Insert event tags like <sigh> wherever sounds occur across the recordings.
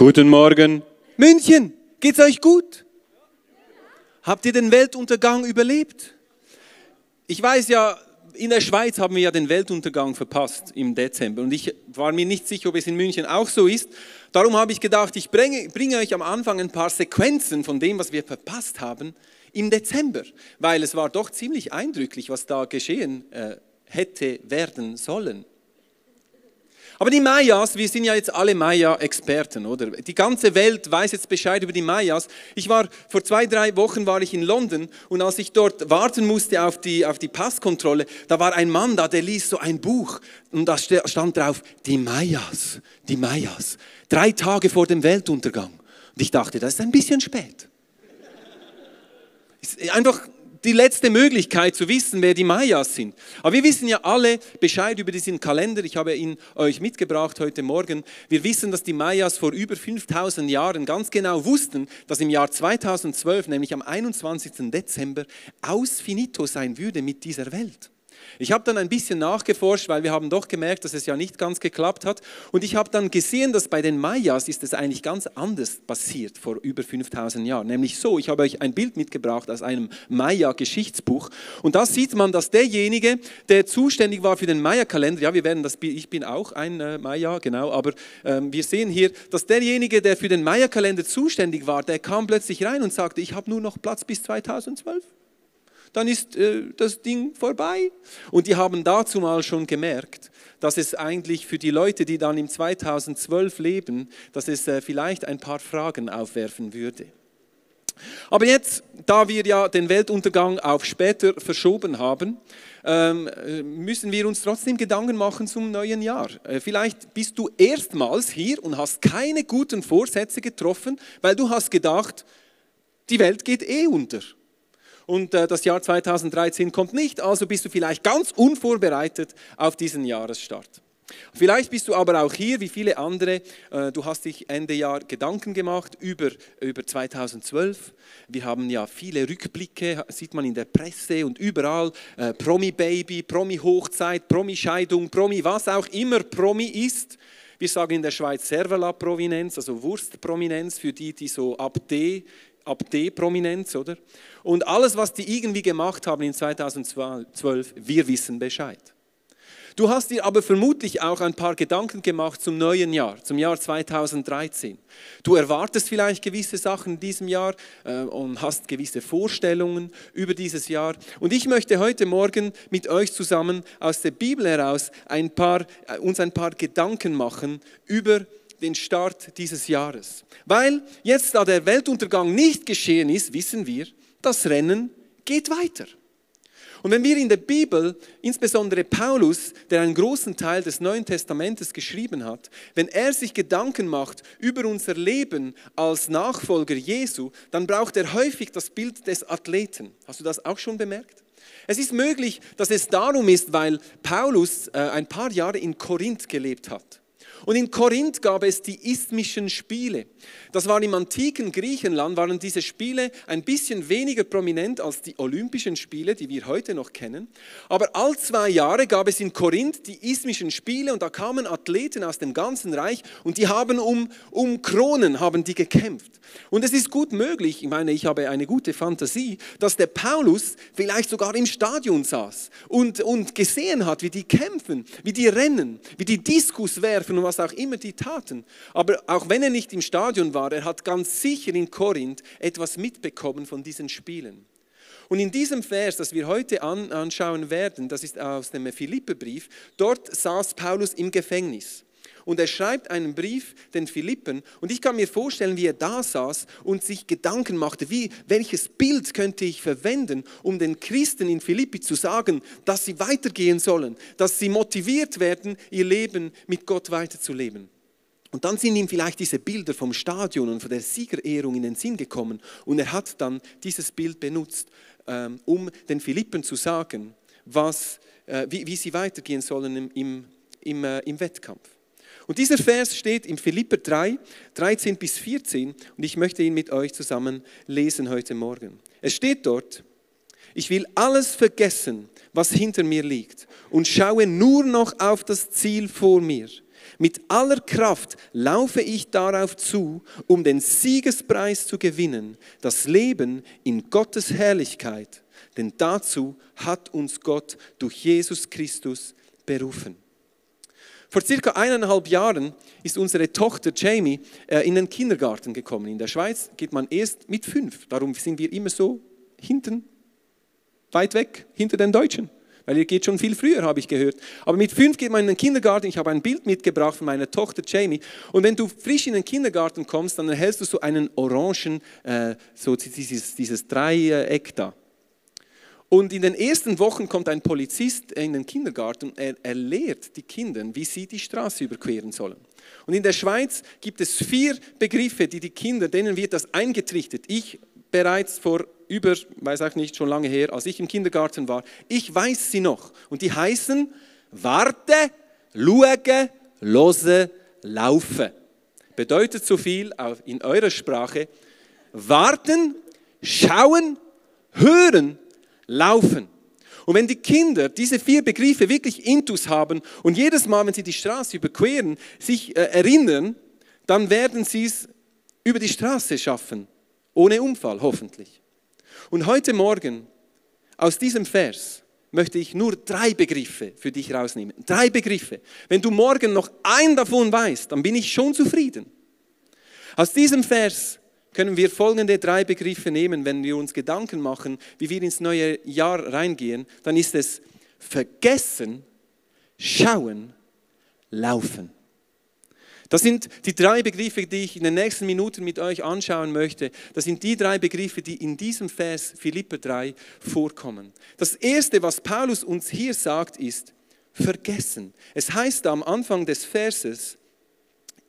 Guten Morgen. München, geht's euch gut? Habt ihr den Weltuntergang überlebt? Ich weiß ja, in der Schweiz haben wir ja den Weltuntergang verpasst im Dezember und ich war mir nicht sicher, ob es in München auch so ist. Darum habe ich gedacht, ich bringe, bringe euch am Anfang ein paar Sequenzen von dem, was wir verpasst haben im Dezember, weil es war doch ziemlich eindrücklich, was da geschehen äh, hätte werden sollen. Aber die Mayas, wir sind ja jetzt alle Maya-Experten, oder? Die ganze Welt weiß jetzt Bescheid über die Mayas. Ich war vor zwei, drei Wochen war ich in London und als ich dort warten musste auf die, auf die Passkontrolle, da war ein Mann da, der liest so ein Buch und da stand drauf, die Mayas, die Mayas, drei Tage vor dem Weltuntergang. Und ich dachte, das ist ein bisschen spät. Einfach die letzte Möglichkeit zu wissen, wer die Mayas sind. Aber wir wissen ja alle Bescheid über diesen Kalender. Ich habe ihn euch mitgebracht heute Morgen. Wir wissen, dass die Mayas vor über 5000 Jahren ganz genau wussten, dass im Jahr 2012, nämlich am 21. Dezember, aus finito sein würde mit dieser Welt. Ich habe dann ein bisschen nachgeforscht, weil wir haben doch gemerkt, dass es ja nicht ganz geklappt hat. Und ich habe dann gesehen, dass bei den Mayas ist es eigentlich ganz anders passiert vor über 5000 Jahren. Nämlich so, ich habe euch ein Bild mitgebracht aus einem Maya-Geschichtsbuch. Und da sieht man, dass derjenige, der zuständig war für den Maya-Kalender, ja, wir werden das, ich bin auch ein äh, Maya, genau, aber ähm, wir sehen hier, dass derjenige, der für den Maya-Kalender zuständig war, der kam plötzlich rein und sagte, ich habe nur noch Platz bis 2012 dann ist äh, das Ding vorbei. Und die haben dazu mal schon gemerkt, dass es eigentlich für die Leute, die dann im 2012 leben, dass es äh, vielleicht ein paar Fragen aufwerfen würde. Aber jetzt, da wir ja den Weltuntergang auf später verschoben haben, ähm, äh, müssen wir uns trotzdem Gedanken machen zum neuen Jahr. Äh, vielleicht bist du erstmals hier und hast keine guten Vorsätze getroffen, weil du hast gedacht, die Welt geht eh unter und äh, das Jahr 2013 kommt nicht, also bist du vielleicht ganz unvorbereitet auf diesen Jahresstart. Vielleicht bist du aber auch hier, wie viele andere, äh, du hast dich Ende Jahr Gedanken gemacht über, über 2012. Wir haben ja viele Rückblicke, sieht man in der Presse und überall, äh, Promi-Baby, Promi-Hochzeit, Promi-Scheidung, Promi, was auch immer Promi ist. Wir sagen in der Schweiz Servala-Prominenz, also Wurstprominenz für die, die so ab D ab D-Prominenz, oder? Und alles, was die irgendwie gemacht haben in 2012, wir wissen Bescheid. Du hast dir aber vermutlich auch ein paar Gedanken gemacht zum neuen Jahr, zum Jahr 2013. Du erwartest vielleicht gewisse Sachen in diesem Jahr äh, und hast gewisse Vorstellungen über dieses Jahr. Und ich möchte heute Morgen mit euch zusammen aus der Bibel heraus ein paar, äh, uns ein paar Gedanken machen über den Start dieses Jahres. Weil jetzt, da der Weltuntergang nicht geschehen ist, wissen wir, das Rennen geht weiter. Und wenn wir in der Bibel, insbesondere Paulus, der einen großen Teil des Neuen Testamentes geschrieben hat, wenn er sich Gedanken macht über unser Leben als Nachfolger Jesu, dann braucht er häufig das Bild des Athleten. Hast du das auch schon bemerkt? Es ist möglich, dass es darum ist, weil Paulus äh, ein paar Jahre in Korinth gelebt hat. Und in Korinth gab es die isthmischen Spiele. Das war im antiken Griechenland, waren diese Spiele ein bisschen weniger prominent als die Olympischen Spiele, die wir heute noch kennen. Aber all zwei Jahre gab es in Korinth die isthmischen Spiele und da kamen Athleten aus dem ganzen Reich und die haben um, um Kronen haben die gekämpft. Und es ist gut möglich, ich meine, ich habe eine gute Fantasie, dass der Paulus vielleicht sogar im Stadion saß und, und gesehen hat, wie die kämpfen, wie die rennen, wie die Diskus werfen und was auch immer die taten. Aber auch wenn er nicht im Stadion war, er hat ganz sicher in Korinth etwas mitbekommen von diesen Spielen. Und in diesem Vers, das wir heute anschauen werden, das ist aus dem Philipperbrief, dort saß Paulus im Gefängnis. Und er schreibt einen Brief den Philippen und ich kann mir vorstellen, wie er da saß und sich Gedanken machte, wie, welches Bild könnte ich verwenden, um den Christen in Philippi zu sagen, dass sie weitergehen sollen, dass sie motiviert werden, ihr Leben mit Gott weiterzuleben. Und dann sind ihm vielleicht diese Bilder vom Stadion und von der Siegerehrung in den Sinn gekommen und er hat dann dieses Bild benutzt, ähm, um den Philippen zu sagen, was, äh, wie, wie sie weitergehen sollen im, im, äh, im Wettkampf. Und dieser Vers steht im Philipper 3, 13 bis 14 und ich möchte ihn mit euch zusammen lesen heute Morgen. Es steht dort, ich will alles vergessen, was hinter mir liegt und schaue nur noch auf das Ziel vor mir, Mit aller Kraft laufe ich darauf zu, um den Siegespreis zu gewinnen, das Leben in Gottes Herrlichkeit. Denn dazu hat uns Gott durch Jesus Christus berufen. Vor circa eineinhalb Jahren ist unsere Tochter Jamie äh, in den Kindergarten gekommen. In der Schweiz geht man erst mit fünf. Darum sind wir immer so hinten, weit weg, hinter den Deutschen. Weil ihr geht schon viel früher, habe ich gehört. Aber mit fünf geht man in den Kindergarten. Ich habe ein Bild mitgebracht von meiner Tochter Jamie. Und wenn du frisch in den Kindergarten kommst, dann erhältst du so einen orangen, äh, so dieses, dieses Dreieck da. Und in den ersten Wochen kommt ein Polizist in den Kindergarten und er, er lehrt die Kinder, wie sie die Straße überqueren sollen. Und in der Schweiz gibt es vier Begriffe, die die Kinder, denen wird das eingetrichtert. Ich bereits vor über, weiß auch nicht, schon lange her, als ich im Kindergarten war, ich weiß sie noch. Und die heißen warte, schauen, lose, laufen. Bedeutet so viel in eurer Sprache, warten, schauen, hören laufen. Und wenn die Kinder diese vier Begriffe wirklich intus haben und jedes Mal, wenn sie die Straße überqueren, sich äh, erinnern, dann werden sie es über die Straße schaffen, ohne Unfall hoffentlich. Und heute Morgen aus diesem Vers möchte ich nur drei Begriffe für dich rausnehmen. Drei Begriffe. Wenn du morgen noch einen davon weißt, dann bin ich schon zufrieden. Aus diesem Vers können wir folgende drei Begriffe nehmen, wenn wir uns Gedanken machen, wie wir ins neue Jahr reingehen. Dann ist es vergessen, schauen, laufen. Das sind die drei Begriffe, die ich in den nächsten Minuten mit euch anschauen möchte. Das sind die drei Begriffe, die in diesem Vers Philippe 3 vorkommen. Das erste, was Paulus uns hier sagt, ist vergessen. Es heißt am Anfang des Verses,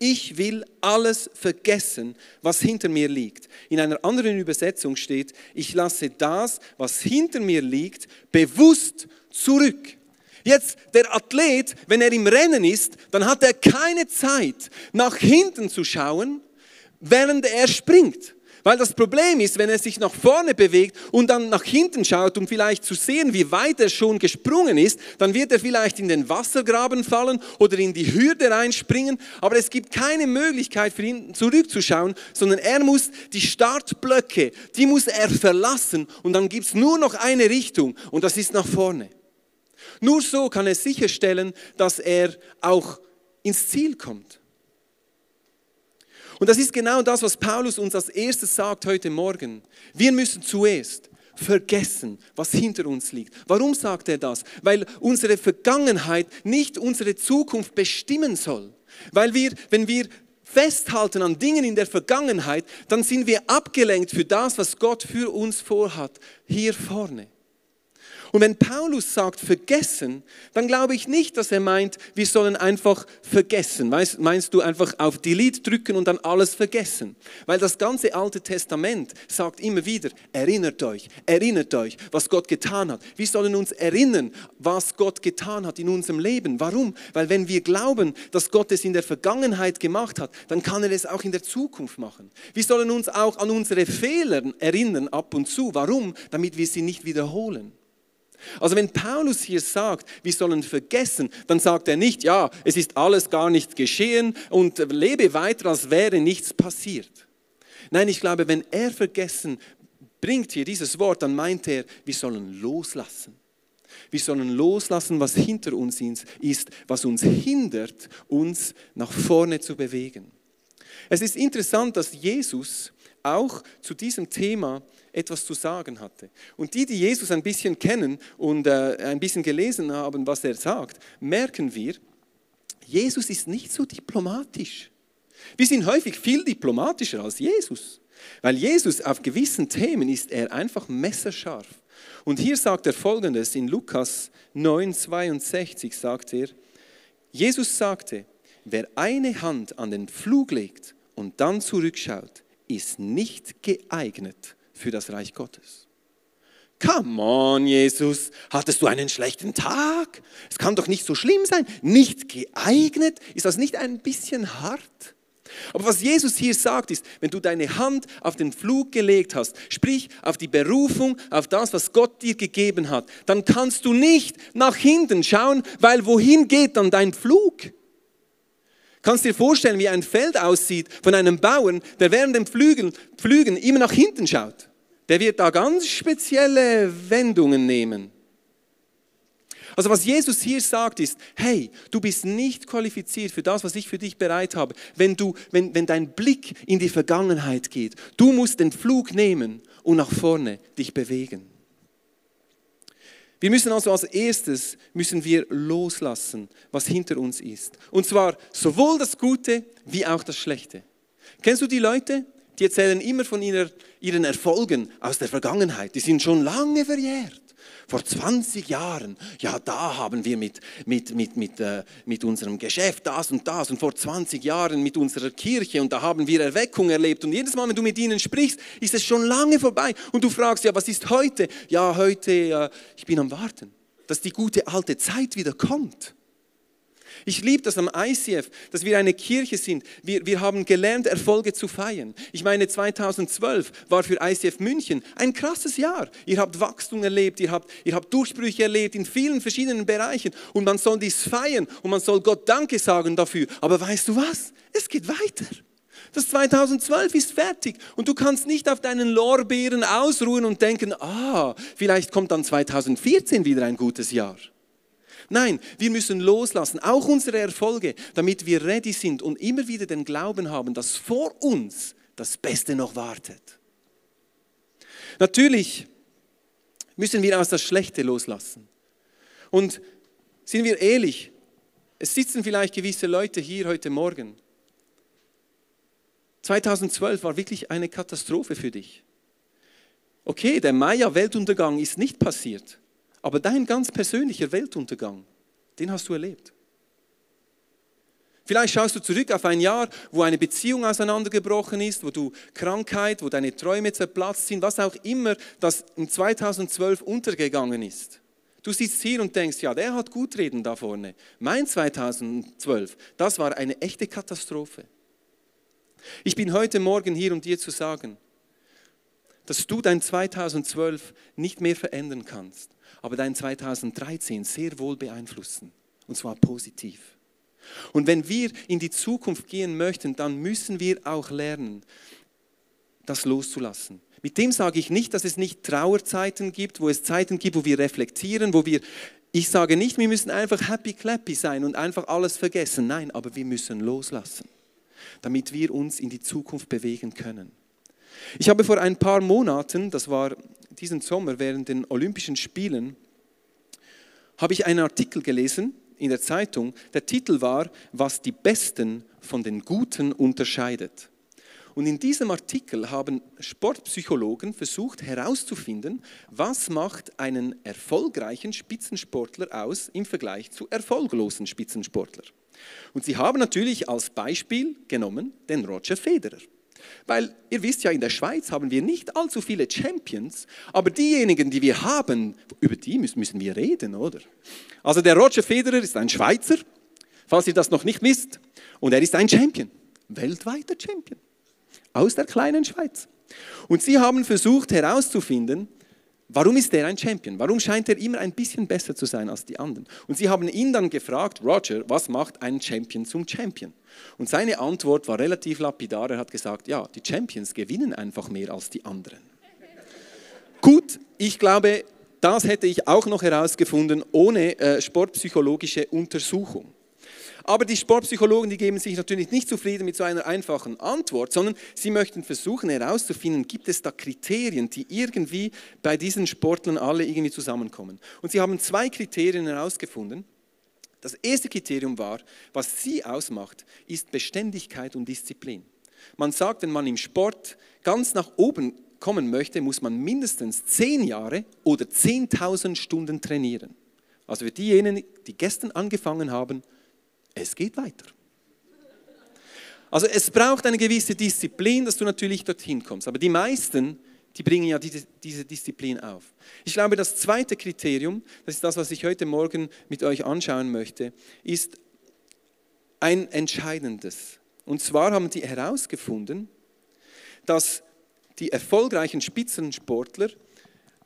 ich will alles vergessen, was hinter mir liegt. In einer anderen Übersetzung steht, ich lasse das, was hinter mir liegt, bewusst zurück. Jetzt der Athlet, wenn er im Rennen ist, dann hat er keine Zeit, nach hinten zu schauen, während er springt. Weil das Problem ist, wenn er sich nach vorne bewegt und dann nach hinten schaut, um vielleicht zu sehen, wie weit er schon gesprungen ist, dann wird er vielleicht in den Wassergraben fallen oder in die Hürde reinspringen. Aber es gibt keine Möglichkeit für ihn zurückzuschauen, sondern er muss die Startblöcke, die muss er verlassen und dann gibt es nur noch eine Richtung und das ist nach vorne. Nur so kann er sicherstellen, dass er auch ins Ziel kommt. Und das ist genau das, was Paulus uns als erstes sagt heute Morgen. Wir müssen zuerst vergessen, was hinter uns liegt. Warum sagt er das? Weil unsere Vergangenheit nicht unsere Zukunft bestimmen soll. Weil wir, wenn wir festhalten an Dingen in der Vergangenheit, dann sind wir abgelenkt für das, was Gott für uns vorhat, hier vorne. Und wenn Paulus sagt vergessen, dann glaube ich nicht, dass er meint, wir sollen einfach vergessen. Meinst, meinst du einfach auf Delete drücken und dann alles vergessen? Weil das ganze Alte Testament sagt immer wieder, erinnert euch, erinnert euch, was Gott getan hat. Wir sollen uns erinnern, was Gott getan hat in unserem Leben. Warum? Weil wenn wir glauben, dass Gott es in der Vergangenheit gemacht hat, dann kann er es auch in der Zukunft machen. Wir sollen uns auch an unsere Fehler erinnern ab und zu. Warum? Damit wir sie nicht wiederholen. Also wenn Paulus hier sagt, wir sollen vergessen, dann sagt er nicht, ja, es ist alles gar nicht geschehen und lebe weiter, als wäre nichts passiert. Nein, ich glaube, wenn er vergessen bringt hier dieses Wort, dann meint er, wir sollen loslassen. Wir sollen loslassen, was hinter uns ist, was uns hindert, uns nach vorne zu bewegen. Es ist interessant, dass Jesus auch zu diesem Thema etwas zu sagen hatte. Und die, die Jesus ein bisschen kennen und äh, ein bisschen gelesen haben, was er sagt, merken wir, Jesus ist nicht so diplomatisch. Wir sind häufig viel diplomatischer als Jesus, weil Jesus auf gewissen Themen ist er einfach messerscharf. Und hier sagt er folgendes in Lukas 9, 62 sagt er, Jesus sagte, wer eine Hand an den Flug legt und dann zurückschaut, ist nicht geeignet für das Reich Gottes. Come on, Jesus, hattest du einen schlechten Tag? Es kann doch nicht so schlimm sein. Nicht geeignet? Ist das nicht ein bisschen hart? Aber was Jesus hier sagt, ist, wenn du deine Hand auf den Flug gelegt hast, sprich auf die Berufung, auf das, was Gott dir gegeben hat, dann kannst du nicht nach hinten schauen, weil wohin geht dann dein Flug? Kannst dir vorstellen, wie ein Feld aussieht von einem Bauern, der während dem Flügen, Flügen immer nach hinten schaut? Der wird da ganz spezielle Wendungen nehmen. Also was Jesus hier sagt ist, hey, du bist nicht qualifiziert für das, was ich für dich bereit habe, wenn, du, wenn, wenn dein Blick in die Vergangenheit geht. Du musst den Flug nehmen und nach vorne dich bewegen. Wir müssen also als erstes müssen wir loslassen, was hinter uns ist. Und zwar sowohl das Gute wie auch das Schlechte. Kennst du die Leute, die erzählen immer von ihrer, ihren Erfolgen aus der Vergangenheit? Die sind schon lange verjährt. Vor 20 Jahren, ja, da haben wir mit, mit, mit, mit, äh, mit unserem Geschäft das und das und vor 20 Jahren mit unserer Kirche und da haben wir Erweckung erlebt. Und jedes Mal, wenn du mit ihnen sprichst, ist es schon lange vorbei. Und du fragst, ja, was ist heute? Ja, heute, äh, ich bin am Warten, dass die gute alte Zeit wieder kommt. Ich liebe das am ICF, dass wir eine Kirche sind. Wir, wir haben gelernt, Erfolge zu feiern. Ich meine, 2012 war für ICF München ein krasses Jahr. Ihr habt Wachstum erlebt, ihr habt, ihr habt Durchbrüche erlebt in vielen verschiedenen Bereichen. Und man soll dies feiern und man soll Gott Danke sagen dafür. Aber weißt du was? Es geht weiter. Das 2012 ist fertig und du kannst nicht auf deinen Lorbeeren ausruhen und denken, ah, vielleicht kommt dann 2014 wieder ein gutes Jahr. Nein, wir müssen loslassen, auch unsere Erfolge, damit wir ready sind und immer wieder den Glauben haben, dass vor uns das Beste noch wartet. Natürlich müssen wir aus das Schlechte loslassen. Und sind wir ehrlich, es sitzen vielleicht gewisse Leute hier heute Morgen. 2012 war wirklich eine Katastrophe für dich. Okay, der Maya-Weltuntergang ist nicht passiert. Aber dein ganz persönlicher Weltuntergang, den hast du erlebt. Vielleicht schaust du zurück auf ein Jahr, wo eine Beziehung auseinandergebrochen ist, wo du Krankheit, wo deine Träume zerplatzt sind, was auch immer, das in 2012 untergegangen ist. Du sitzt hier und denkst, ja, der hat gut reden da vorne. Mein 2012, das war eine echte Katastrophe. Ich bin heute Morgen hier, um dir zu sagen, dass du dein 2012 nicht mehr verändern kannst aber dein 2013 sehr wohl beeinflussen. Und zwar positiv. Und wenn wir in die Zukunft gehen möchten, dann müssen wir auch lernen, das loszulassen. Mit dem sage ich nicht, dass es nicht Trauerzeiten gibt, wo es Zeiten gibt, wo wir reflektieren, wo wir, ich sage nicht, wir müssen einfach happy clappy sein und einfach alles vergessen. Nein, aber wir müssen loslassen, damit wir uns in die Zukunft bewegen können. Ich habe vor ein paar Monaten, das war diesen Sommer während den Olympischen Spielen, habe ich einen Artikel gelesen in der Zeitung. Der Titel war, was die Besten von den Guten unterscheidet. Und in diesem Artikel haben Sportpsychologen versucht herauszufinden, was macht einen erfolgreichen Spitzensportler aus im Vergleich zu erfolglosen Spitzensportlern. Und sie haben natürlich als Beispiel genommen den Roger Federer. Weil ihr wisst ja, in der Schweiz haben wir nicht allzu viele Champions, aber diejenigen, die wir haben, über die müssen wir reden, oder? Also der Roger Federer ist ein Schweizer, falls ihr das noch nicht wisst, und er ist ein Champion, weltweiter Champion, aus der kleinen Schweiz. Und sie haben versucht herauszufinden, Warum ist er ein Champion? Warum scheint er immer ein bisschen besser zu sein als die anderen? Und sie haben ihn dann gefragt, Roger, was macht einen Champion zum Champion? Und seine Antwort war relativ lapidar. Er hat gesagt, ja, die Champions gewinnen einfach mehr als die anderen. Gut, ich glaube, das hätte ich auch noch herausgefunden ohne äh, sportpsychologische Untersuchung. Aber die Sportpsychologen, die geben sich natürlich nicht zufrieden mit so einer einfachen Antwort, sondern sie möchten versuchen herauszufinden, gibt es da Kriterien, die irgendwie bei diesen Sportlern alle irgendwie zusammenkommen. Und sie haben zwei Kriterien herausgefunden. Das erste Kriterium war, was sie ausmacht, ist Beständigkeit und Disziplin. Man sagt, wenn man im Sport ganz nach oben kommen möchte, muss man mindestens zehn Jahre oder 10.000 Stunden trainieren. Also für diejenigen, die gestern angefangen haben, es geht weiter. Also es braucht eine gewisse Disziplin, dass du natürlich dorthin kommst. Aber die meisten, die bringen ja diese, diese Disziplin auf. Ich glaube, das zweite Kriterium, das ist das, was ich heute Morgen mit euch anschauen möchte, ist ein entscheidendes. Und zwar haben die herausgefunden, dass die erfolgreichen Spitzensportler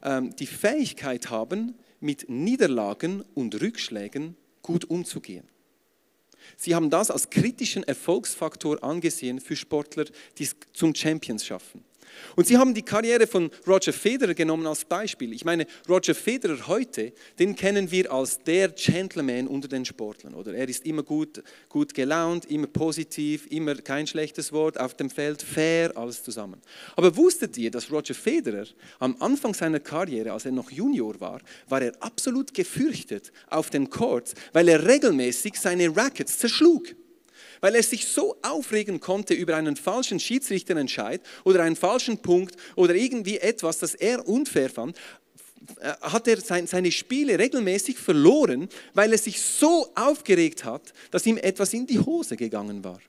ähm, die Fähigkeit haben, mit Niederlagen und Rückschlägen gut umzugehen. Sie haben das als kritischen Erfolgsfaktor angesehen für Sportler, die es zum Champions schaffen. Und sie haben die Karriere von Roger Federer genommen als Beispiel. Ich meine, Roger Federer heute, den kennen wir als der Gentleman unter den Sportlern. Oder er ist immer gut, gut gelaunt, immer positiv, immer kein schlechtes Wort auf dem Feld, fair, alles zusammen. Aber wusstet ihr, dass Roger Federer am Anfang seiner Karriere, als er noch Junior war, war er absolut gefürchtet auf den Courts, weil er regelmäßig seine Rackets zerschlug weil er sich so aufregen konnte über einen falschen Schiedsrichterentscheid oder einen falschen Punkt oder irgendwie etwas, das er unfair fand, äh, hat er seine Spiele regelmäßig verloren, weil er sich so aufgeregt hat, dass ihm etwas in die Hose gegangen war.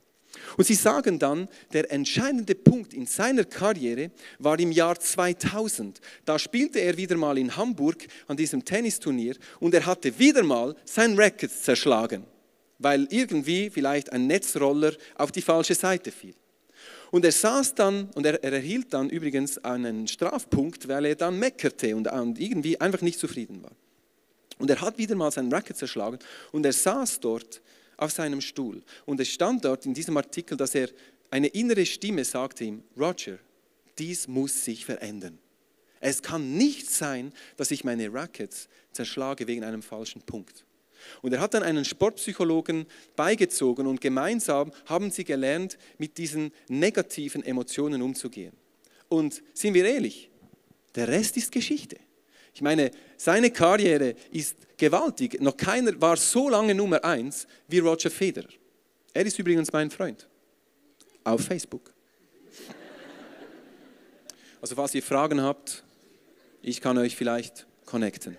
Und sie sagen dann, der entscheidende Punkt in seiner Karriere war im Jahr 2000. Da spielte er wieder mal in Hamburg an diesem Tennisturnier und er hatte wieder mal sein Racket zerschlagen weil irgendwie vielleicht ein Netzroller auf die falsche Seite fiel. Und er saß dann und er, er, erhielt dann übrigens einen Strafpunkt, weil er dann meckerte und, und irgendwie einfach nicht zufrieden war. Und er hat wieder mal seinen Racket zerschlagen und er saß dort auf seinem Stuhl. Und es stand dort in diesem Artikel, dass er eine innere Stimme sagte ihm, Roger, dies muss sich verändern. Es kann nicht sein, dass ich meine Rackets zerschlage wegen einem falschen Punkt. Und er hat dann einen Sportpsychologen beigezogen und gemeinsam haben sie gelernt, mit diesen negativen Emotionen umzugehen. Und sind wir ehrlich, der Rest ist Geschichte. Ich meine, seine Karriere ist gewaltig. Noch keiner war so lange Nummer eins wie Roger Federer. Er ist übrigens mein Freund. Auf Facebook. Also falls ihr Fragen habt, ich kann euch vielleicht connecten.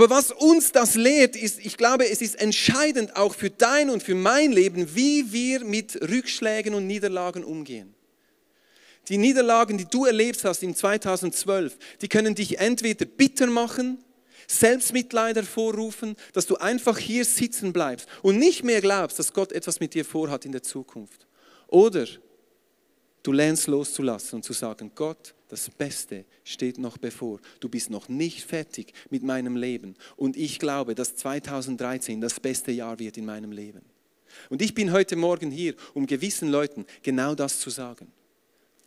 Aber was uns das lehrt, ist, ich glaube, es ist entscheidend auch für dein und für mein Leben, wie wir mit Rückschlägen und Niederlagen umgehen. Die Niederlagen, die du erlebt hast im 2012, die können dich entweder bitter machen, Selbstmitleid hervorrufen, dass du einfach hier sitzen bleibst und nicht mehr glaubst, dass Gott etwas mit dir vorhat in der Zukunft. Oder du lernst loszulassen und zu sagen, Gott, das Beste steht noch bevor. Du bist noch nicht fertig mit meinem Leben. Und ich glaube, dass 2013 das beste Jahr wird in meinem Leben. Und ich bin heute Morgen hier, um gewissen Leuten genau das zu sagen.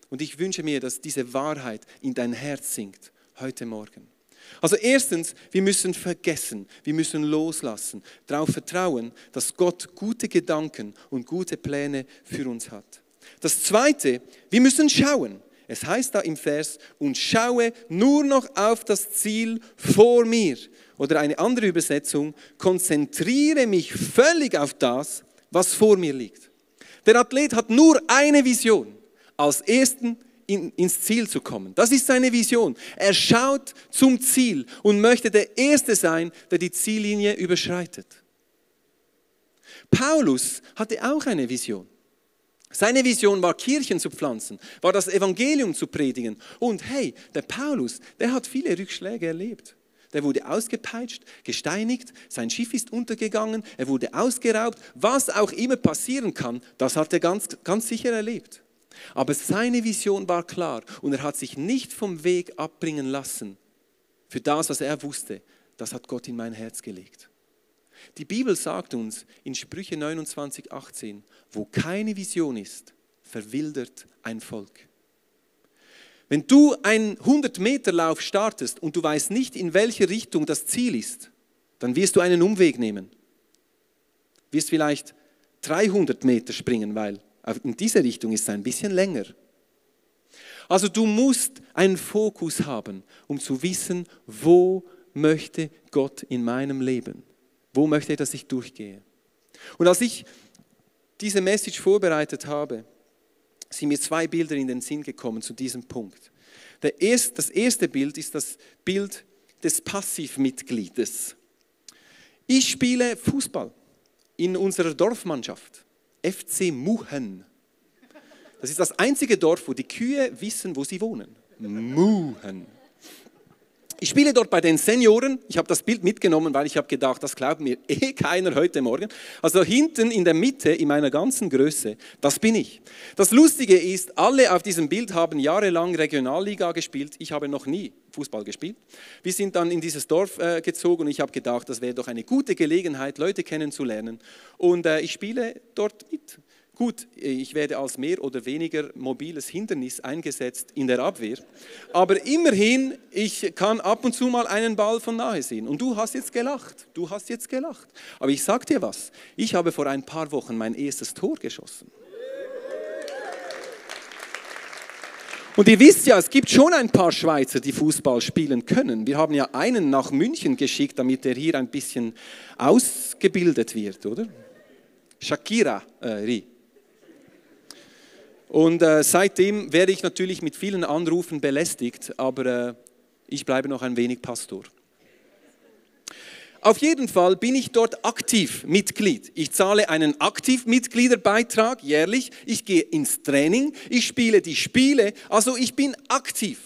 Und ich wünsche mir, dass diese Wahrheit in dein Herz sinkt heute Morgen. Also erstens, wir müssen vergessen, wir müssen loslassen, darauf vertrauen, dass Gott gute Gedanken und gute Pläne für uns hat. Das Zweite, wir müssen schauen. Es heißt da im Vers, und schaue nur noch auf das Ziel vor mir. Oder eine andere Übersetzung, konzentriere mich völlig auf das, was vor mir liegt. Der Athlet hat nur eine Vision, als Ersten in, ins Ziel zu kommen. Das ist seine Vision. Er schaut zum Ziel und möchte der Erste sein, der die Ziellinie überschreitet. Paulus hatte auch eine Vision. Seine Vision war, Kirchen zu pflanzen, war das Evangelium zu predigen. Und hey, der Paulus, der hat viele Rückschläge erlebt. Der wurde ausgepeitscht, gesteinigt, sein Schiff ist untergegangen, er wurde ausgeraubt. Was auch immer passieren kann, das hat er ganz, ganz sicher erlebt. Aber seine Vision war klar und er hat sich nicht vom Weg abbringen lassen für das, was er wusste. Das hat Gott in mein Herz gelegt. Die Bibel sagt uns in Sprüche 29, 18, wo keine Vision ist, verwildert ein Volk. Wenn du einen 100-Meter-Lauf startest und du weißt nicht, in welche Richtung das Ziel ist, dann wirst du einen Umweg nehmen. Wirst vielleicht 300 Meter springen, weil in diese Richtung ist es ein bisschen länger. Also du musst einen Fokus haben, um zu wissen, wo möchte Gott in meinem Leben. Wo möchte er, dass ich durchgehe? Und als ich diese Message vorbereitet habe, sind mir zwei Bilder in den Sinn gekommen zu diesem Punkt. Erste, das erste Bild ist das Bild des Passivmitgliedes. Ich spiele Fußball in unserer Dorfmannschaft, FC Muhen. Das ist das einzige Dorf, wo die Kühe wissen, wo sie wohnen. Muhen. Ich spiele dort bei den Senioren. Ich habe das Bild mitgenommen, weil ich habe gedacht, das glaubt mir <laughs> eh keiner heute Morgen. Also hinten in der Mitte, in meiner ganzen Größe, das bin ich. Das Lustige ist, alle auf diesem Bild haben jahrelang Regionalliga gespielt. Ich habe noch nie Fußball gespielt. Wir sind dann in dieses Dorf äh, gezogen und ich habe gedacht, das wäre doch eine gute Gelegenheit, Leute kennenzulernen. Und äh, ich spiele dort mit. Gut, ich werde als mehr oder weniger mobiles Hindernis eingesetzt in der Abwehr, aber immerhin, ich kann ab und zu mal einen Ball von nahe sehen. Und du hast jetzt gelacht, du hast jetzt gelacht. Aber ich sag dir was, ich habe vor ein paar Wochen mein erstes Tor geschossen. Und ihr wisst ja, es gibt schon ein paar Schweizer, die Fußball spielen können. Wir haben ja einen nach München geschickt, damit er hier ein bisschen ausgebildet wird, oder? Shakira äh, Ri. Und äh, seitdem werde ich natürlich mit vielen Anrufen belästigt, aber äh, ich bleibe noch ein wenig Pastor. Auf jeden Fall bin ich dort aktiv Mitglied. Ich zahle einen Aktivmitgliederbeitrag jährlich. Ich gehe ins Training. Ich spiele die Spiele. Also ich bin aktiv.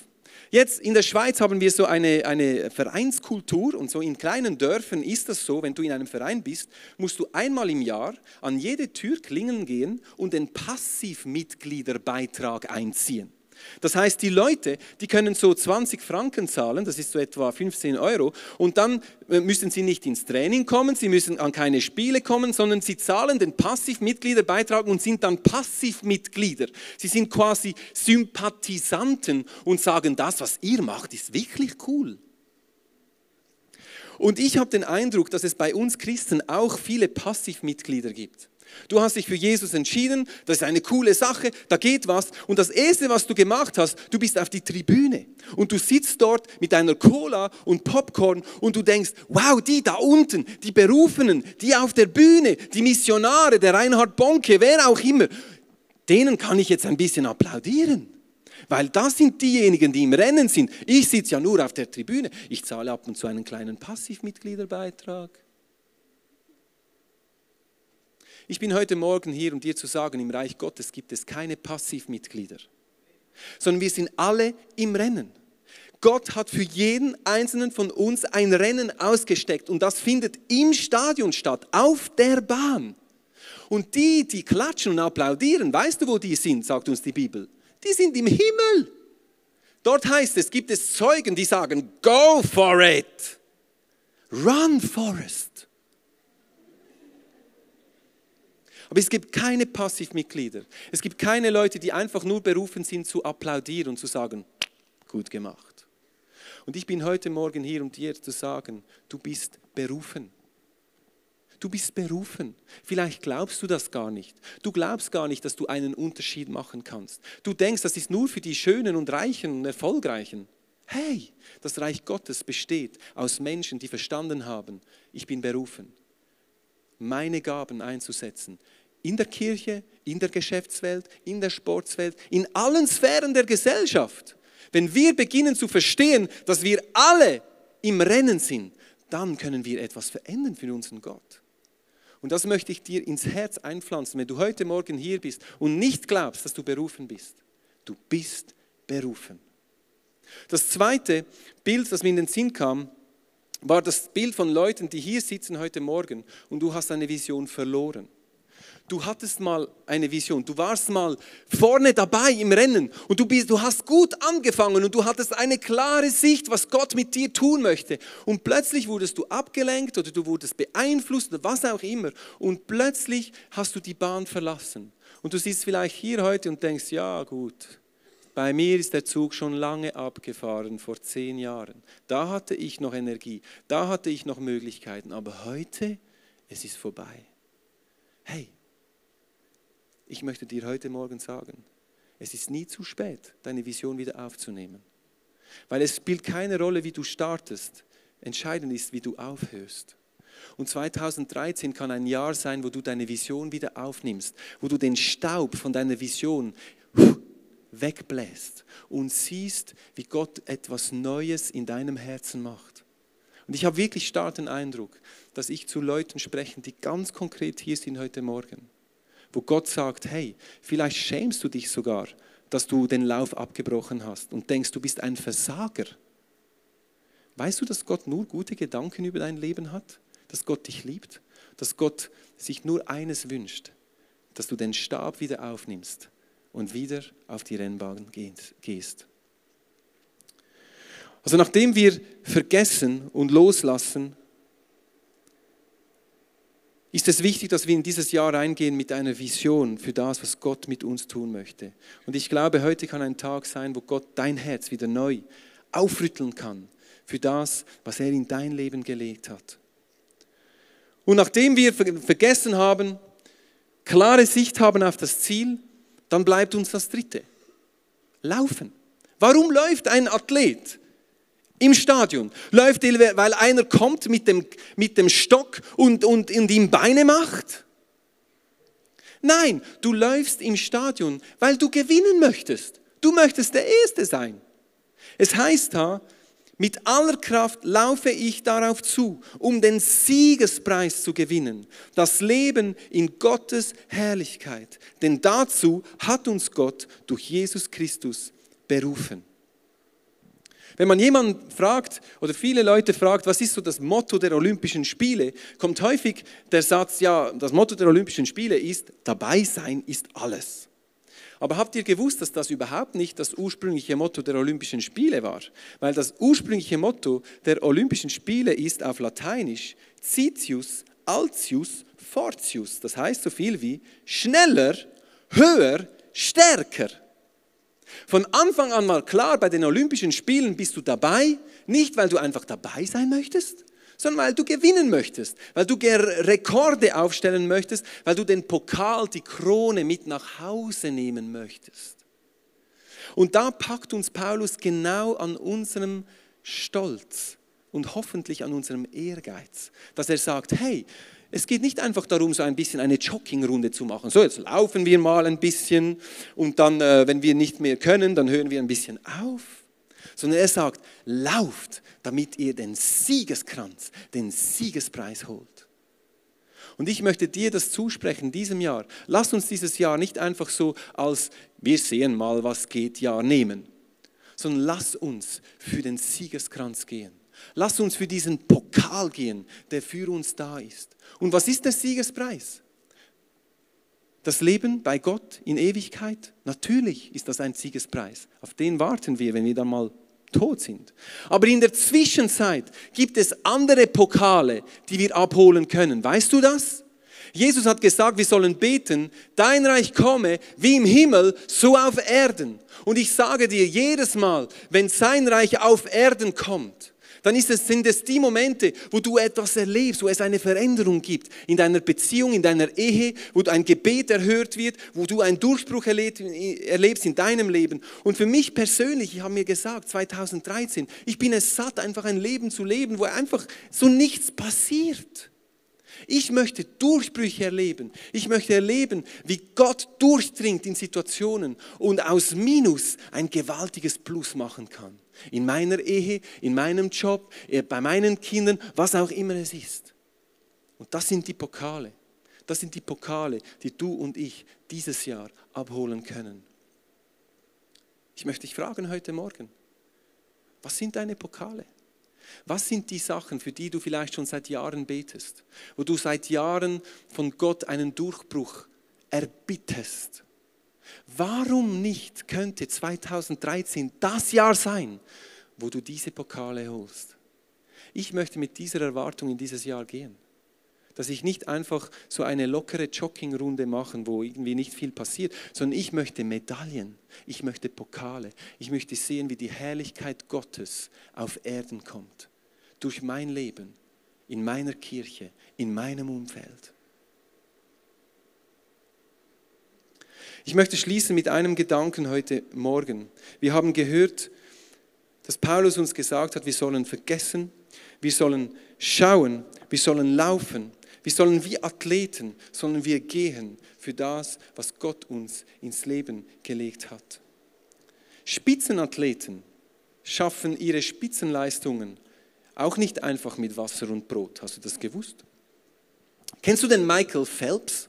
Jetzt in der Schweiz haben wir so eine, eine Vereinskultur und so in kleinen Dörfern ist das so, wenn du in einem Verein bist, musst du einmal im Jahr an jede Tür klingeln gehen und den Passivmitgliederbeitrag einziehen. Das heißt, die Leute, die können so 20 Franken zahlen, das ist so etwa 15 Euro, und dann äh, müssen sie nicht ins Training kommen, sie müssen an keine Spiele kommen, sondern sie zahlen den Passivmitgliederbeitrag und sind dann Passivmitglieder. Sie sind quasi Sympathisanten und sagen, das, was ihr macht, ist wirklich cool. Und ich habe den Eindruck, dass es bei uns Christen auch viele Passivmitglieder gibt. Du hast dich für Jesus entschieden, das ist eine coole Sache, da geht was. Und das Erste, was du gemacht hast, du bist auf die Tribüne und du sitzt dort mit deiner Cola und Popcorn und du denkst, wow, die da unten, die Berufenen, die auf der Bühne, die Missionare, der Reinhard Bonke, wer auch immer, denen kann ich jetzt ein bisschen applaudieren. Weil das sind diejenigen, die im Rennen sind. Ich sitze ja nur auf der Tribüne. Ich zahle ab und zu einen kleinen Passivmitgliederbeitrag. Ich bin heute Morgen hier, um dir zu sagen, im Reich Gottes gibt es keine Passivmitglieder, sondern wir sind alle im Rennen. Gott hat für jeden einzelnen von uns ein Rennen ausgesteckt und das findet im Stadion statt, auf der Bahn. Und die, die klatschen und applaudieren, weißt du, wo die sind, sagt uns die Bibel? Die sind im Himmel. Dort heißt es, gibt es Zeugen, die sagen, go for it. Run, Forest. Aber es gibt keine Passivmitglieder. Es gibt keine Leute, die einfach nur berufen sind zu applaudieren und zu sagen, gut gemacht. Und ich bin heute Morgen hier, um dir zu sagen, du bist berufen. Du bist berufen. Vielleicht glaubst du das gar nicht. Du glaubst gar nicht, dass du einen Unterschied machen kannst. Du denkst, das ist nur für die Schönen und Reichen und Erfolgreichen. Hey, das Reich Gottes besteht aus Menschen, die verstanden haben, ich bin berufen, meine Gaben einzusetzen, in der Kirche, in der Geschäftswelt, in der Sportswelt, in allen Sphären der Gesellschaft. Wenn wir beginnen zu verstehen, dass wir alle im Rennen sind, dann können wir etwas verändern für unseren Gott. Und das möchte ich dir ins Herz einpflanzen, wenn du heute Morgen hier bist und nicht glaubst, dass du berufen bist. Du bist berufen. Das zweite Bild, das mir in den Sinn kam, war das Bild von Leuten, die hier sitzen heute Morgen und du hast eine Vision verloren du hattest mal eine Vision, du warst mal vorne dabei im Rennen und du, bist, du hast gut angefangen und du hattest eine klare Sicht, was Gott mit dir tun möchte. Und plötzlich wurdest du abgelenkt oder du wurdest beeinflusst oder was auch immer. Und plötzlich hast du die Bahn verlassen. Und du siehst vielleicht hier heute und denkst, ja gut, bei mir ist der Zug schon lange abgefahren, vor zehn Jahren. Da hatte ich noch Energie, da hatte ich noch Möglichkeiten, aber heute, es ist vorbei. Hey, ich möchte dir heute Morgen sagen, es ist nie zu spät, deine Vision wieder aufzunehmen. Weil es spielt keine Rolle, wie du startest. Entscheidend ist, wie du aufhörst. Und 2013 kann ein Jahr sein, wo du deine Vision wieder aufnimmst, wo du den Staub von deiner Vision wegbläst und siehst, wie Gott etwas Neues in deinem Herzen macht. Und ich habe wirklich starken Eindruck, dass ich zu Leuten spreche, die ganz konkret hier sind heute Morgen wo Gott sagt, hey, vielleicht schämst du dich sogar, dass du den Lauf abgebrochen hast und denkst, du bist ein Versager. Weißt du, dass Gott nur gute Gedanken über dein Leben hat? Dass Gott dich liebt? Dass Gott sich nur eines wünscht, dass du den Stab wieder aufnimmst und wieder auf die Rennbahn gehst. Also nachdem wir vergessen und loslassen, ist es wichtig, dass wir in dieses Jahr reingehen mit einer Vision für das, was Gott mit uns tun möchte. Und ich glaube, heute kann ein Tag sein, wo Gott dein Herz wieder neu aufrütteln kann für das, was er in dein Leben gelegt hat. Und nachdem wir vergessen haben, klare Sicht haben auf das Ziel, dann bleibt uns das Dritte. Laufen. Warum läuft ein Athlet? Im Stadion. Läuft, weil einer kommt mit dem, mit dem Stock und, und, und ihm Beine macht? Nein, du läufst im Stadion, weil du gewinnen möchtest. Du möchtest der Erste sein. Es heißt da, mit aller Kraft laufe ich darauf zu, um den Siegespreis zu gewinnen, das Leben in Gottes Herrlichkeit. Denn dazu hat uns Gott durch Jesus Christus berufen. Wenn man jemanden fragt oder viele Leute fragt, was ist so das Motto der Olympischen Spiele, kommt häufig der Satz, ja, das Motto der Olympischen Spiele ist, dabei sein ist alles. Aber habt ihr gewusst, dass das überhaupt nicht das ursprüngliche Motto der Olympischen Spiele war? Weil das ursprüngliche Motto der Olympischen Spiele ist auf Lateinisch Citius, Altius, Fortius. Das heißt so viel wie schneller, höher, stärker. Von Anfang an mal klar, bei den Olympischen Spielen bist du dabei, nicht weil du einfach dabei sein möchtest, sondern weil du gewinnen möchtest, weil du Rekorde aufstellen möchtest, weil du den Pokal, die Krone mit nach Hause nehmen möchtest. Und da packt uns Paulus genau an unserem Stolz und hoffentlich an unserem Ehrgeiz, dass er sagt, hey, es geht nicht einfach darum, so ein bisschen eine Joggingrunde zu machen. So, jetzt laufen wir mal ein bisschen und dann, äh, wenn wir nicht mehr können, dann hören wir ein bisschen auf. Sondern er sagt, lauft, damit ihr den Siegeskranz, den Siegespreis holt. Und ich möchte dir das zusprechen, diesem Jahr. Lass uns dieses Jahr nicht einfach so als wir sehen mal, was geht, Jahr nehmen, sondern lass uns für den Siegeskranz gehen. Lass uns für diesen Pokal gehen, der für uns da ist. Und was ist der Siegespreis? Das Leben bei Gott in Ewigkeit? Natürlich ist das ein Siegespreis. Auf den warten wir, wenn wir dann mal tot sind. Aber in der Zwischenzeit gibt es andere Pokale, die wir abholen können. Weißt du das? Jesus hat gesagt, wir sollen beten, dein Reich komme wie im Himmel, so auf Erden. Und ich sage dir jedes Mal, wenn sein Reich auf Erden kommt, dann ist es, sind es die Momente, wo du etwas erlebst, wo es eine Veränderung gibt in deiner Beziehung, in deiner Ehe, wo ein Gebet erhört wird, wo du einen Durchbruch erlebst in deinem Leben. Und für mich persönlich, ich habe mir gesagt, 2013, ich bin es satt, einfach ein Leben zu leben, wo einfach so nichts passiert. Ich möchte Durchbrüche erleben. Ich möchte erleben, wie Gott durchdringt in Situationen und aus Minus ein gewaltiges Plus machen kann. In meiner Ehe, in meinem Job, äh, bei meinen Kindern, was auch immer es ist. Und das sind die Pokale. Das sind die Pokale, die du und ich dieses Jahr abholen können. Ich möchte dich fragen heute Morgen, was sind deine Pokale? Was sind die Sachen, für die du vielleicht schon seit Jahren betest, wo du seit Jahren von Gott einen Durchbruch erbittest? Warum nicht könnte 2013 das Jahr sein, wo du diese Pokale holst? Ich möchte mit dieser Erwartung in dieses Jahr gehen. Dass ich nicht einfach so eine lockere Joggingrunde machen, wo irgendwie nicht viel passiert, sondern ich möchte Medaillen, ich möchte Pokale, ich möchte sehen, wie die Herrlichkeit Gottes auf Erden kommt. Durch mein Leben, in meiner Kirche, in meinem Umfeld. Ich möchte schließen mit einem Gedanken heute Morgen. Wir haben gehört, dass Paulus uns gesagt hat, wir sollen vergessen, wir sollen schauen, wir sollen laufen, wir sollen wie Athleten, sollen wir gehen für das, was Gott uns ins Leben gelegt hat. Spitzenathleten schaffen ihre Spitzenleistungen auch nicht einfach mit Wasser und Brot. Hast du das gewusst? Kennst du den Michael Phelps?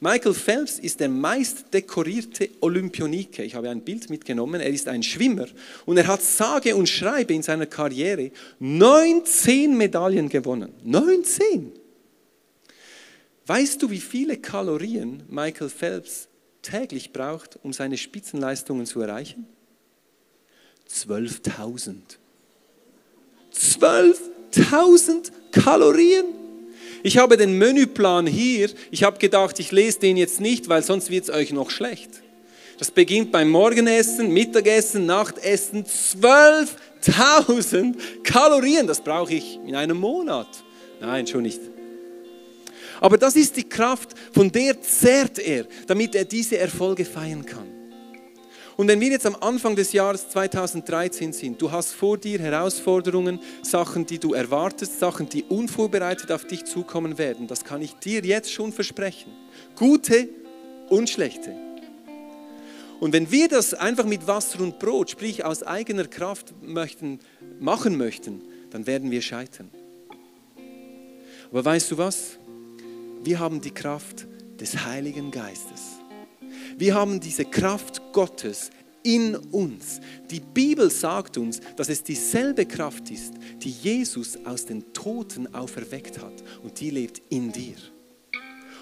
Michael Phelps ist der meist dekorierte Olympionike. Ich habe ein Bild mitgenommen. Er ist ein Schwimmer und er hat sage und schreibe in seiner Karriere 19 Medaillen gewonnen. 19! Weißt du, wie viele Kalorien Michael Phelps täglich braucht, um seine Spitzenleistungen zu erreichen? 12.000. 12.000 Kalorien! Ich habe den Menüplan hier. Ich habe gedacht, ich lese den jetzt nicht, weil sonst wird es euch noch schlecht. Das beginnt beim Morgenessen, Mittagessen, Nachtessen. 12.000 Kalorien, das brauche ich in einem Monat. Nein, schon nicht. Aber das ist die Kraft, von der zehrt er, damit er diese Erfolge feiern kann. Und wenn wir jetzt am Anfang des Jahres 2013 sind, du hast vor dir Herausforderungen, Sachen, die du erwartest, Sachen, die unvorbereitet auf dich zukommen werden, das kann ich dir jetzt schon versprechen. Gute und schlechte. Und wenn wir das einfach mit Wasser und Brot, sprich aus eigener Kraft möchten, machen möchten, dann werden wir scheitern. Aber weißt du was? Wir haben die Kraft des Heiligen Geistes. Wir haben diese Kraft Gottes in uns. Die Bibel sagt uns, dass es dieselbe Kraft ist, die Jesus aus den Toten auferweckt hat. Und die lebt in dir.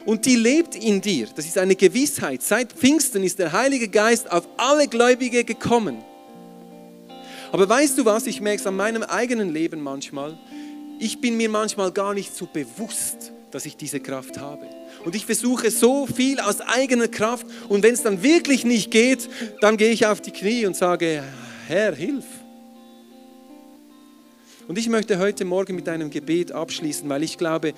Und die lebt in dir. Das ist eine Gewissheit. Seit Pfingsten ist der Heilige Geist auf alle Gläubige gekommen. Aber weißt du was, ich merke es an meinem eigenen Leben manchmal. Ich bin mir manchmal gar nicht so bewusst, dass ich diese Kraft habe. Und ich versuche so viel aus eigener Kraft. Und wenn es dann wirklich nicht geht, dann gehe ich auf die Knie und sage, Herr, hilf. Und ich möchte heute Morgen mit einem Gebet abschließen, weil ich glaube,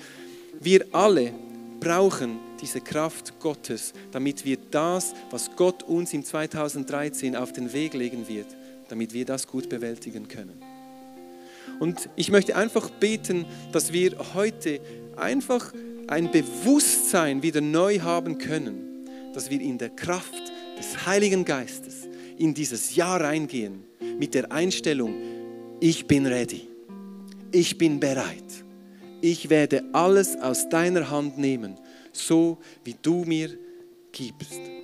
wir alle brauchen diese Kraft Gottes, damit wir das, was Gott uns im 2013 auf den Weg legen wird, damit wir das gut bewältigen können. Und ich möchte einfach beten, dass wir heute einfach ein Bewusstsein wieder neu haben können, dass wir in der Kraft des Heiligen Geistes in dieses Jahr reingehen mit der Einstellung, ich bin ready, ich bin bereit, ich werde alles aus deiner Hand nehmen, so wie du mir gibst.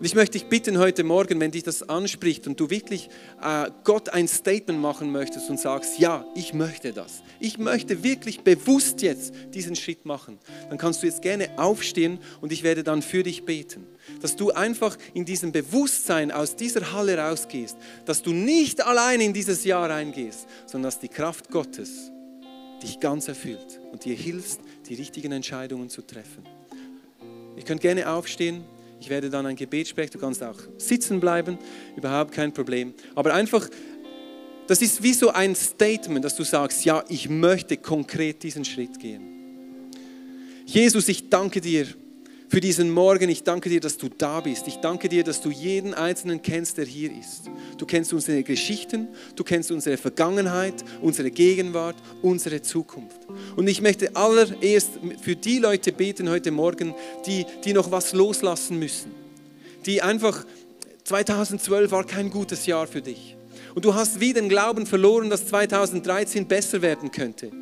Und ich möchte dich bitten heute Morgen, wenn dich das anspricht und du wirklich äh, Gott ein Statement machen möchtest und sagst, ja, ich möchte das. Ich möchte wirklich bewusst jetzt diesen Schritt machen. Dann kannst du jetzt gerne aufstehen und ich werde dann für dich beten. Dass du einfach in diesem Bewusstsein aus dieser Halle rausgehst. Dass du nicht allein in dieses Jahr reingehst, sondern dass die Kraft Gottes dich ganz erfüllt und dir hilft, die richtigen Entscheidungen zu treffen. Ihr könnt gerne aufstehen. Ich werde dann ein Gebet sprechen. Du kannst auch sitzen bleiben, überhaupt kein Problem. Aber einfach, das ist wie so ein Statement, dass du sagst, ja, ich möchte konkret diesen Schritt gehen. Jesus, ich danke dir für diesen Morgen. Ich danke dir, dass du da bist. Ich danke dir, dass du jeden Einzelnen kennst, der hier ist. Du kennst unsere Geschichten, du kennst unsere Vergangenheit, unsere Gegenwart, unsere Zukunft. Und ich möchte allererst für die Leute beten heute Morgen, die, die noch was loslassen müssen. Die einfach, 2012 war kein gutes Jahr für dich. Und du hast wie den Glauben verloren, dass 2013 besser werden könnte.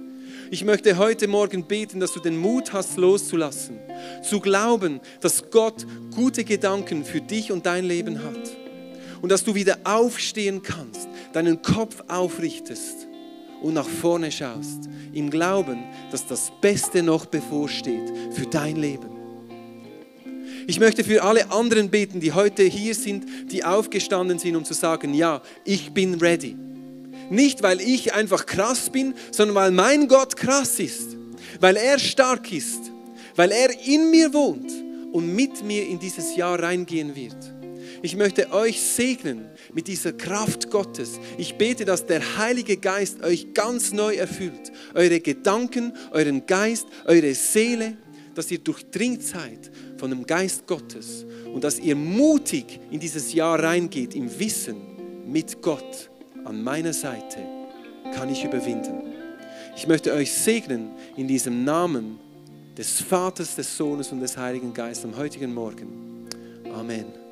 Ich möchte heute Morgen beten, dass du den Mut hast, loszulassen, zu glauben, dass Gott gute Gedanken für dich und dein Leben hat. Und dass du wieder aufstehen kannst, deinen Kopf aufrichtest und nach vorne schaust, im Glauben, dass das Beste noch bevorsteht für dein Leben. Ich möchte für alle anderen beten, die heute hier sind, die aufgestanden sind, um zu sagen, ja, ich bin ready. Nicht, weil ich einfach krass bin, sondern weil mein Gott krass ist, weil er stark ist, weil er in mir wohnt und mit mir in dieses Jahr reingehen wird. Ich möchte euch segnen mit dieser Kraft Gottes. Ich bete, dass der Heilige Geist euch ganz neu erfüllt. Eure Gedanken, euren Geist, eure Seele, dass ihr durchdringt seid von dem Geist Gottes und dass ihr mutig in dieses Jahr reingeht im Wissen mit Gott an meiner Seite kann ich überwinden. Ich möchte euch segnen in diesem Namen des Vaters, des Sohnes und des Heiligen Geistes am heutigen Morgen. Amen.